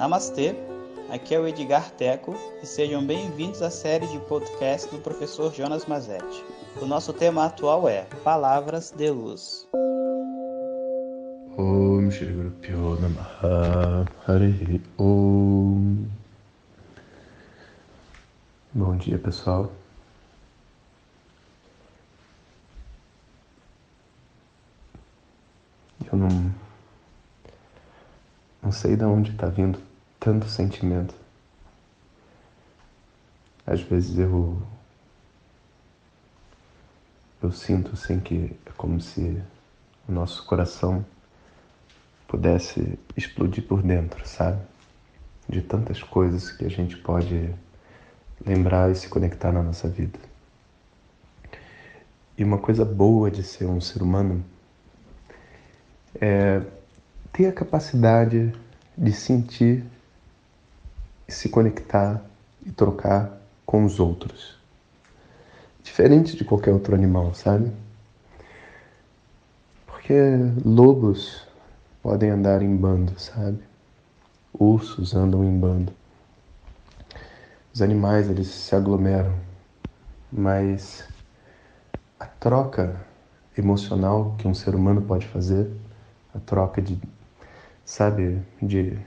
Namastê, aqui é o Edgar Teco e sejam bem-vindos à série de podcast do professor Jonas Mazetti. O nosso tema atual é Palavras de Luz. Bom dia pessoal Eu não não sei de onde está vindo tanto sentimento. Às vezes eu eu sinto assim que é como se o nosso coração pudesse explodir por dentro, sabe? De tantas coisas que a gente pode lembrar e se conectar na nossa vida. E uma coisa boa de ser um ser humano é ter a capacidade de sentir e se conectar e trocar com os outros. Diferente de qualquer outro animal, sabe? Porque lobos podem andar em bando, sabe? Ursos andam em bando. Os animais eles se aglomeram, mas a troca emocional que um ser humano pode fazer, a troca de, sabe, de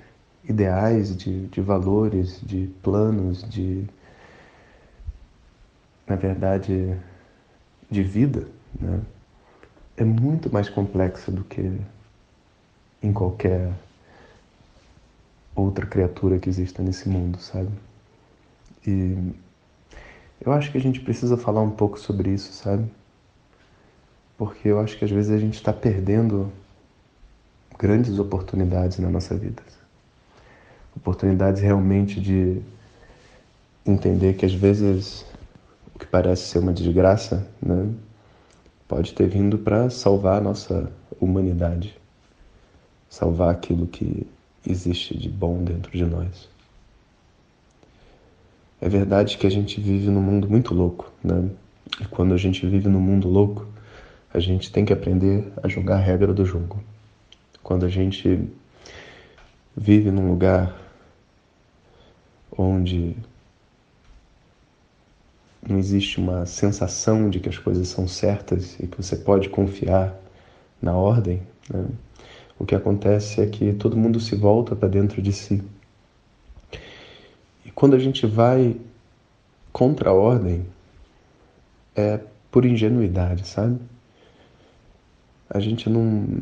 ideais, de, de valores, de planos, de, na verdade, de vida, né? é muito mais complexa do que em qualquer outra criatura que exista nesse mundo, sabe? E eu acho que a gente precisa falar um pouco sobre isso, sabe? Porque eu acho que às vezes a gente está perdendo grandes oportunidades na nossa vida oportunidades realmente de entender que às vezes o que parece ser uma desgraça, né, pode ter vindo para salvar a nossa humanidade, salvar aquilo que existe de bom dentro de nós. É verdade que a gente vive num mundo muito louco, né? E quando a gente vive num mundo louco, a gente tem que aprender a jogar a regra do jogo. Quando a gente vive num lugar onde não existe uma sensação de que as coisas são certas e que você pode confiar na ordem, né? o que acontece é que todo mundo se volta para dentro de si. E quando a gente vai contra a ordem, é por ingenuidade, sabe? A gente não.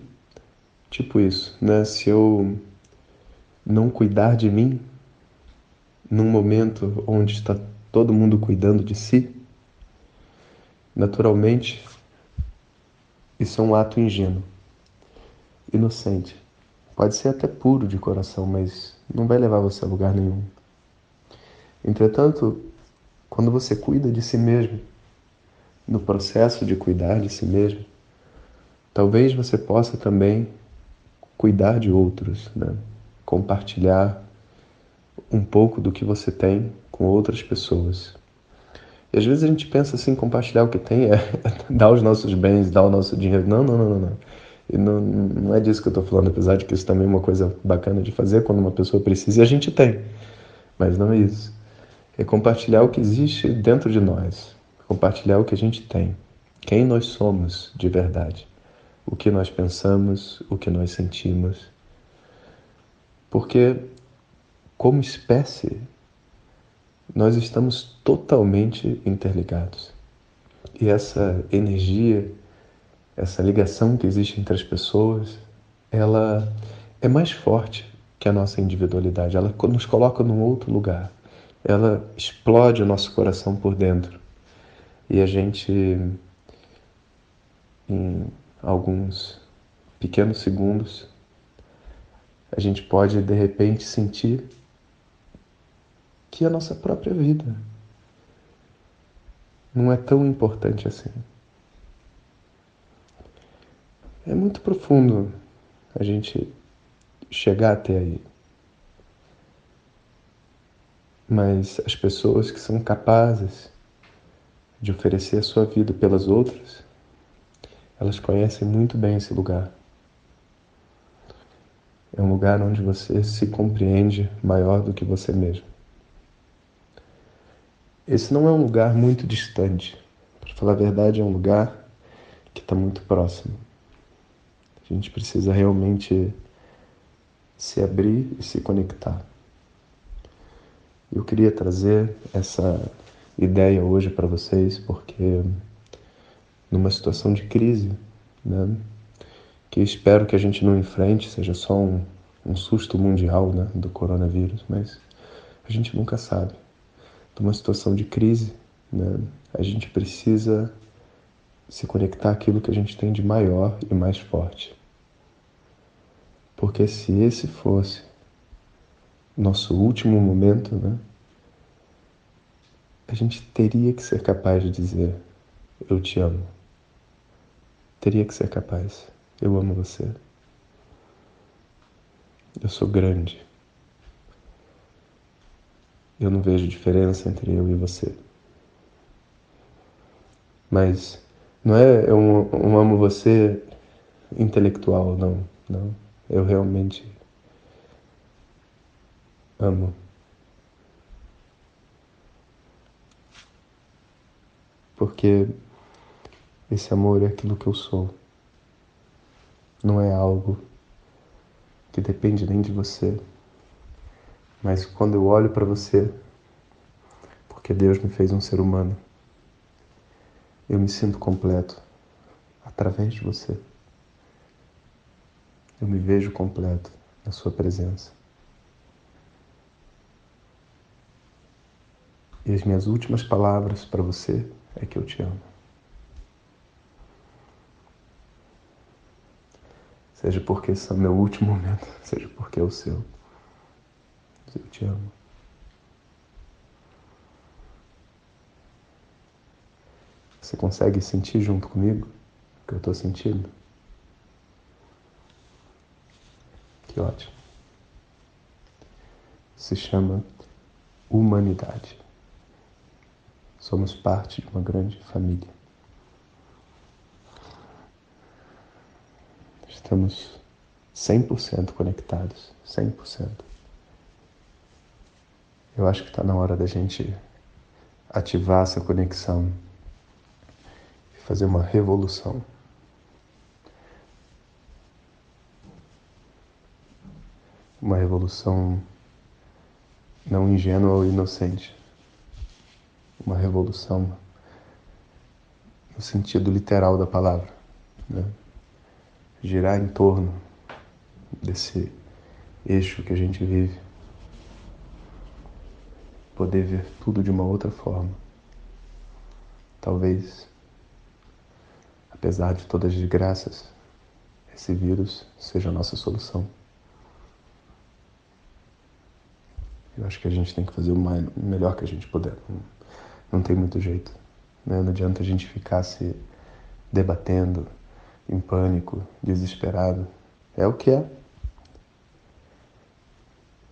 Tipo isso, né? Se eu não cuidar de mim, num momento onde está todo mundo cuidando de si, naturalmente, isso é um ato ingênuo, inocente. Pode ser até puro de coração, mas não vai levar você a lugar nenhum. Entretanto, quando você cuida de si mesmo, no processo de cuidar de si mesmo, talvez você possa também cuidar de outros, né? compartilhar um pouco do que você tem com outras pessoas. E às vezes a gente pensa assim, compartilhar o que tem é dar os nossos bens, dar o nosso dinheiro. Não, não, não, não. não. E não, não é disso que eu estou falando, apesar de que isso também é uma coisa bacana de fazer quando uma pessoa precisa e a gente tem. Mas não é isso. É compartilhar o que existe dentro de nós. Compartilhar o que a gente tem. Quem nós somos de verdade. O que nós pensamos, o que nós sentimos. Porque como espécie, nós estamos totalmente interligados. E essa energia, essa ligação que existe entre as pessoas, ela é mais forte que a nossa individualidade. Ela nos coloca num outro lugar. Ela explode o nosso coração por dentro. E a gente, em alguns pequenos segundos, a gente pode de repente sentir que a nossa própria vida. Não é tão importante assim. É muito profundo a gente chegar até aí. Mas as pessoas que são capazes de oferecer a sua vida pelas outras, elas conhecem muito bem esse lugar. é um lugar onde você se compreende maior do que você mesmo. Esse não é um lugar muito distante. Para falar a verdade, é um lugar que está muito próximo. A gente precisa realmente se abrir e se conectar. Eu queria trazer essa ideia hoje para vocês porque numa situação de crise, né, que espero que a gente não enfrente, seja só um, um susto mundial né, do coronavírus, mas a gente nunca sabe. Numa situação de crise, né, a gente precisa se conectar àquilo que a gente tem de maior e mais forte. Porque se esse fosse nosso último momento, né, a gente teria que ser capaz de dizer: Eu te amo. Teria que ser capaz. Eu amo você. Eu sou grande. Eu não vejo diferença entre eu e você. Mas não é eu amo você intelectual, não. Não. Eu realmente amo. Porque esse amor é aquilo que eu sou. Não é algo que depende nem de você. Mas quando eu olho para você, porque Deus me fez um ser humano, eu me sinto completo através de você. Eu me vejo completo na Sua presença. E as minhas últimas palavras para você é que eu te amo. Seja porque esse é o meu último momento, seja porque é o seu. Te amo. Você consegue sentir junto comigo o que eu estou sentindo? Que ótimo. Se chama humanidade. Somos parte de uma grande família. Estamos 100% conectados, 100%. Eu acho que está na hora da gente ativar essa conexão e fazer uma revolução. Uma revolução não ingênua ou inocente. Uma revolução no sentido literal da palavra. Né? girar em torno desse eixo que a gente vive, poder ver tudo de uma outra forma. Talvez, apesar de todas as desgraças, esse vírus seja a nossa solução. Eu acho que a gente tem que fazer o melhor que a gente puder. Não tem muito jeito. Né? Não adianta a gente ficar se debatendo, em pânico, desesperado. É o que é.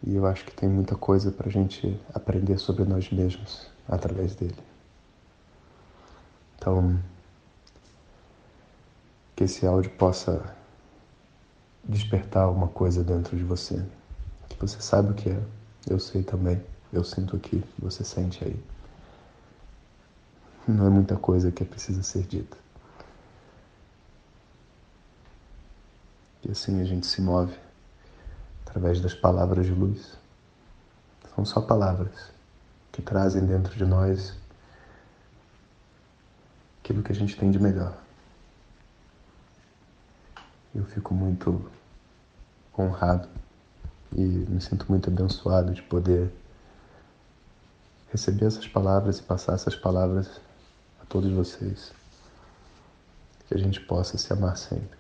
E eu acho que tem muita coisa para a gente aprender sobre nós mesmos através dele. Então, que esse áudio possa despertar alguma coisa dentro de você. Que você sabe o que é. Eu sei também. Eu sinto aqui. Você sente aí. Não é muita coisa que precisa ser dita. E assim a gente se move através das palavras de luz. São só palavras que trazem dentro de nós aquilo que a gente tem de melhor. Eu fico muito honrado e me sinto muito abençoado de poder receber essas palavras e passar essas palavras a todos vocês. Que a gente possa se amar sempre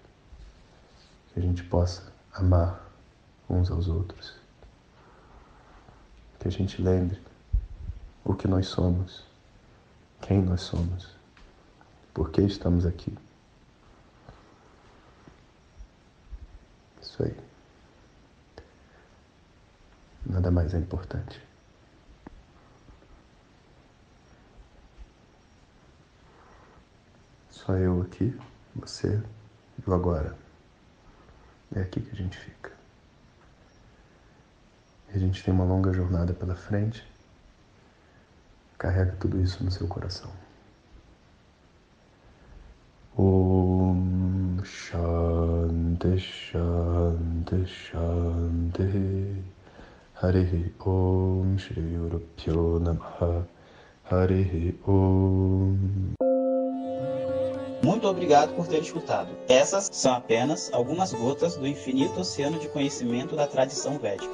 que a gente possa amar uns aos outros. Que a gente lembre o que nós somos, quem nós somos, por que estamos aqui. Isso aí. Nada mais é importante. Só eu aqui, você e o agora. É aqui que a gente fica. A gente tem uma longa jornada pela frente. Carrega tudo isso no seu coração. Om Shanti Shanti Shanti Hare Om Shri Urupyo Namaha Hare Om muito obrigado por ter escutado. Essas são apenas algumas gotas do infinito oceano de conhecimento da tradição védica.